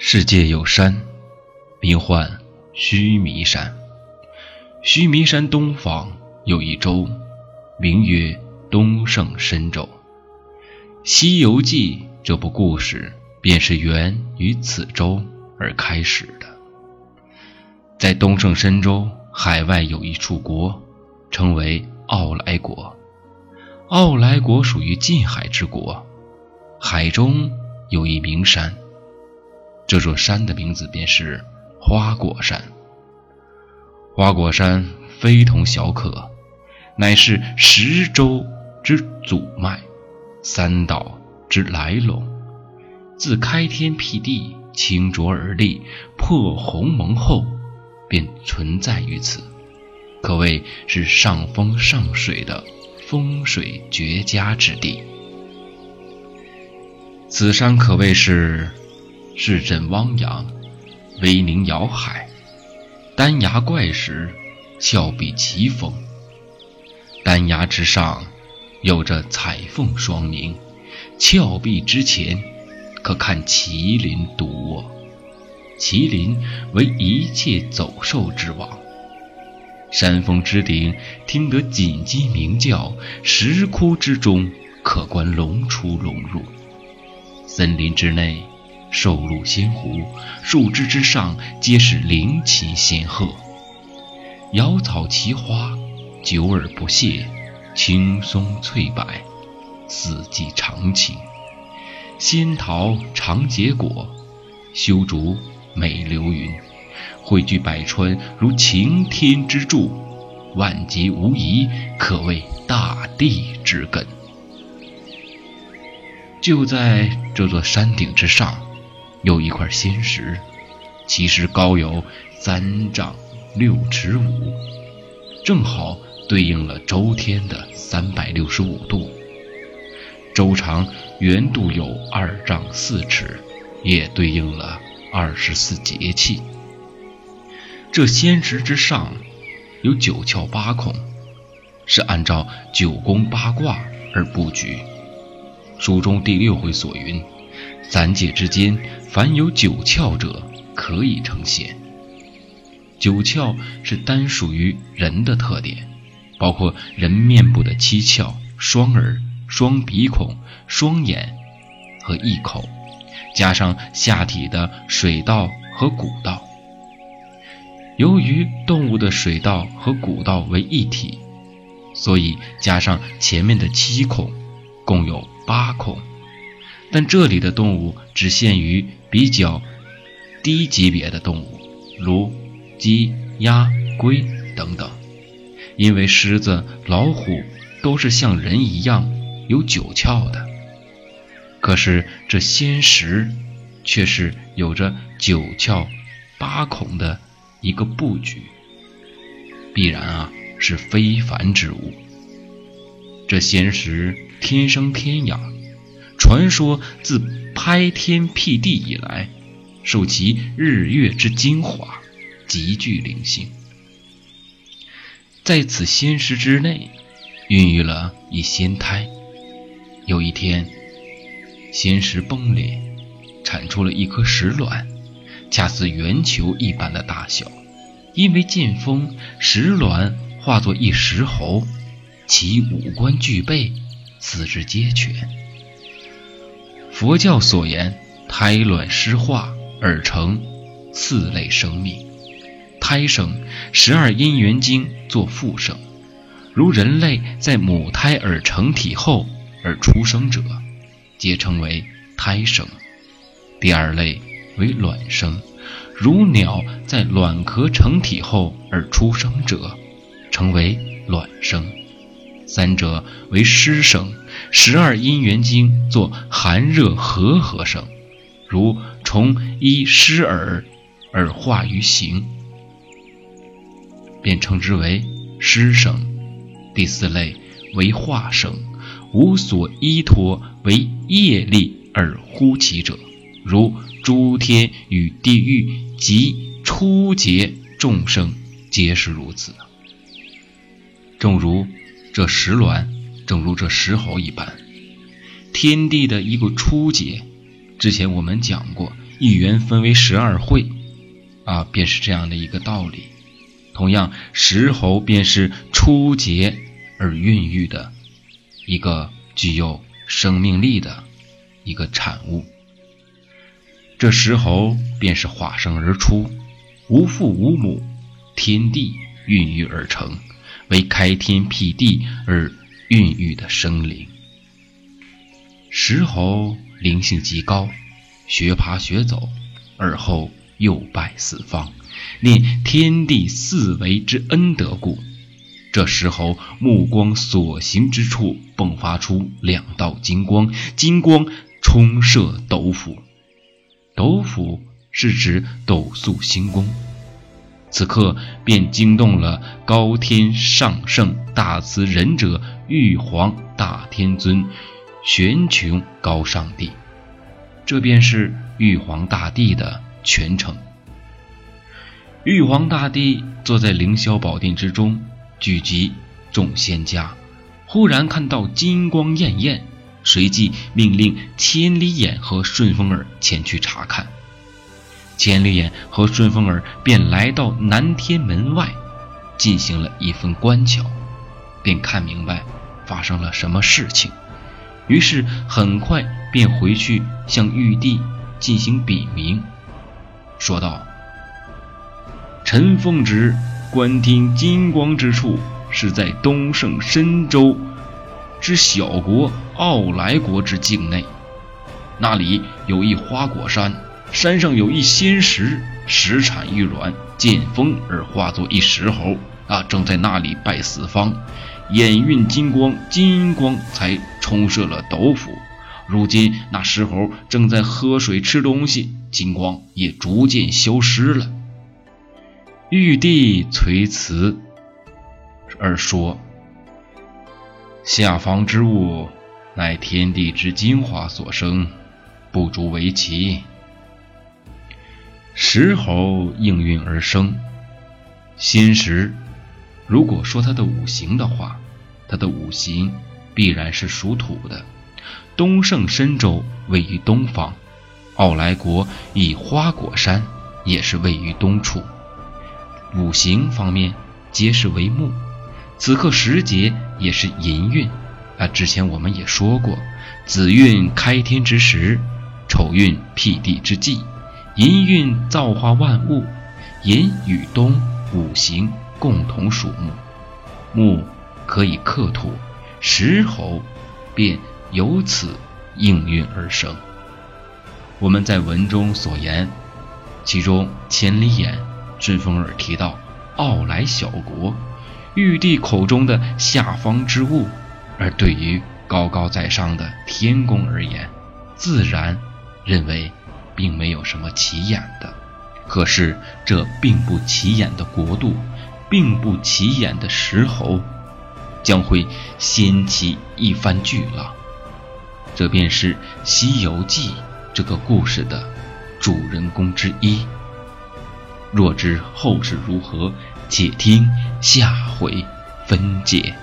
世界有山，名唤须弥山。须弥山东方有一州，名曰东胜神州。《西游记》这部故事便是源于此州而开始的。在东胜神州海外有一处国，称为傲来国。傲来国属于近海之国，海中有一名山。这座山的名字便是花果山。花果山非同小可，乃是十洲之祖脉，三岛之来龙。自开天辟地、清浊而立、破鸿蒙后，便存在于此，可谓是上风上水的风水绝佳之地。此山可谓是。势震汪洋，威宁瑶海，丹崖怪石，峭壁奇峰。丹崖之上有着彩凤双鸣，峭壁之前可看麒麟独卧。麒麟为一切走兽之王。山峰之顶听得锦鸡鸣叫，石窟之中可观龙出龙入。森林之内。兽鹿仙狐，树枝之上皆是灵禽仙鹤。瑶草奇花，久而不谢；青松翠柏，四季常青。仙桃常结果，修竹美流云。汇聚百川，如擎天之柱，万劫无疑，可谓大地之根。就在这座山顶之上。有一块仙石，其实高有三丈六尺五，正好对应了周天的三百六十五度。周长圆度有二丈四尺，也对应了二十四节气。这仙石之上有九窍八孔，是按照九宫八卦而布局。书中第六回所云。三界之间，凡有九窍者，可以成仙。九窍是单属于人的特点，包括人面部的七窍：双耳、双鼻孔、双眼和一口，加上下体的水道和骨道。由于动物的水道和骨道为一体，所以加上前面的七孔，共有八孔。但这里的动物只限于比较低级别的动物，如鸡、鸭、龟等等，因为狮子、老虎都是像人一样有九窍的。可是这仙石却是有着九窍八孔的一个布局，必然啊是非凡之物。这仙石天生天养。传说自开天辟地以来，受其日月之精华，极具灵性。在此仙石之内，孕育了一仙胎。有一天，仙石崩裂，产出了一颗石卵，恰似圆球一般的大小。因为剑锋，石卵化作一石猴，其五官俱备，四肢皆全。佛教所言，胎卵湿化而成四类生命。胎生，十二因缘经作复生，如人类在母胎而成体后而出生者，皆称为胎生。第二类为卵生，如鸟在卵壳成体后而出生者，称为卵生。三者为湿生。十二因缘经作寒热和合声，如虫依湿耳而化于形，便称之为湿声。第四类为化声，无所依托，为业力而呼起者，如诸天与地狱及初劫众生皆是如此。正如这石卵。正如这石猴一般，天地的一个初结，之前我们讲过，一元分为十二会，啊，便是这样的一个道理。同样，石猴便是初结而孕育的一个具有生命力的一个产物。这石猴便是化生而出，无父无母，天地孕育而成，为开天辟地而孕育的生灵。石猴灵性极高，学爬学走，而后又拜四方，念天地四维之恩德故。这石猴目光所行之处，迸发出两道金光，金光冲射斗府。斗府是指斗宿星宫。此刻便惊动了高天上圣大慈仁者玉皇大天尊。玄穹高上帝，这便是玉皇大帝的全称。玉皇大帝坐在凌霄宝殿之中，聚集众仙家，忽然看到金光艳艳，随即命令千里眼和顺风耳前去查看。千里眼和顺风耳便来到南天门外，进行了一番观瞧，便看明白发生了什么事情。于是很快便回去向玉帝进行禀明，说道：“陈凤旨观听金光之处，是在东胜神州之小国傲来国之境内。那里有一花果山，山上有一仙石，石产玉卵，见风而化作一石猴，啊，正在那里拜四方。”眼蕴金光，金光才冲射了斗府。如今那石猴正在喝水吃东西，金光也逐渐消失了。玉帝垂辞而说：“下方之物，乃天地之精华所生，不足为奇。石猴应运而生，新石。”如果说它的五行的话，它的五行必然是属土的。东胜神州位于东方，傲来国以花果山也是位于东处。五行方面皆是为木。此刻时节也是寅运，啊，之前我们也说过，子运开天之时，丑运辟地之际，银运造化万物，银与东五行。共同属木，木可以克土，石猴便由此应运而生。我们在文中所言，其中千里眼、顺风耳提到傲来小国，玉帝口中的下方之物，而对于高高在上的天宫而言，自然认为并没有什么起眼的。可是这并不起眼的国度。并不起眼的石猴，将会掀起一番巨浪。这便是《西游记》这个故事的主人公之一。若知后事如何，且听下回分解。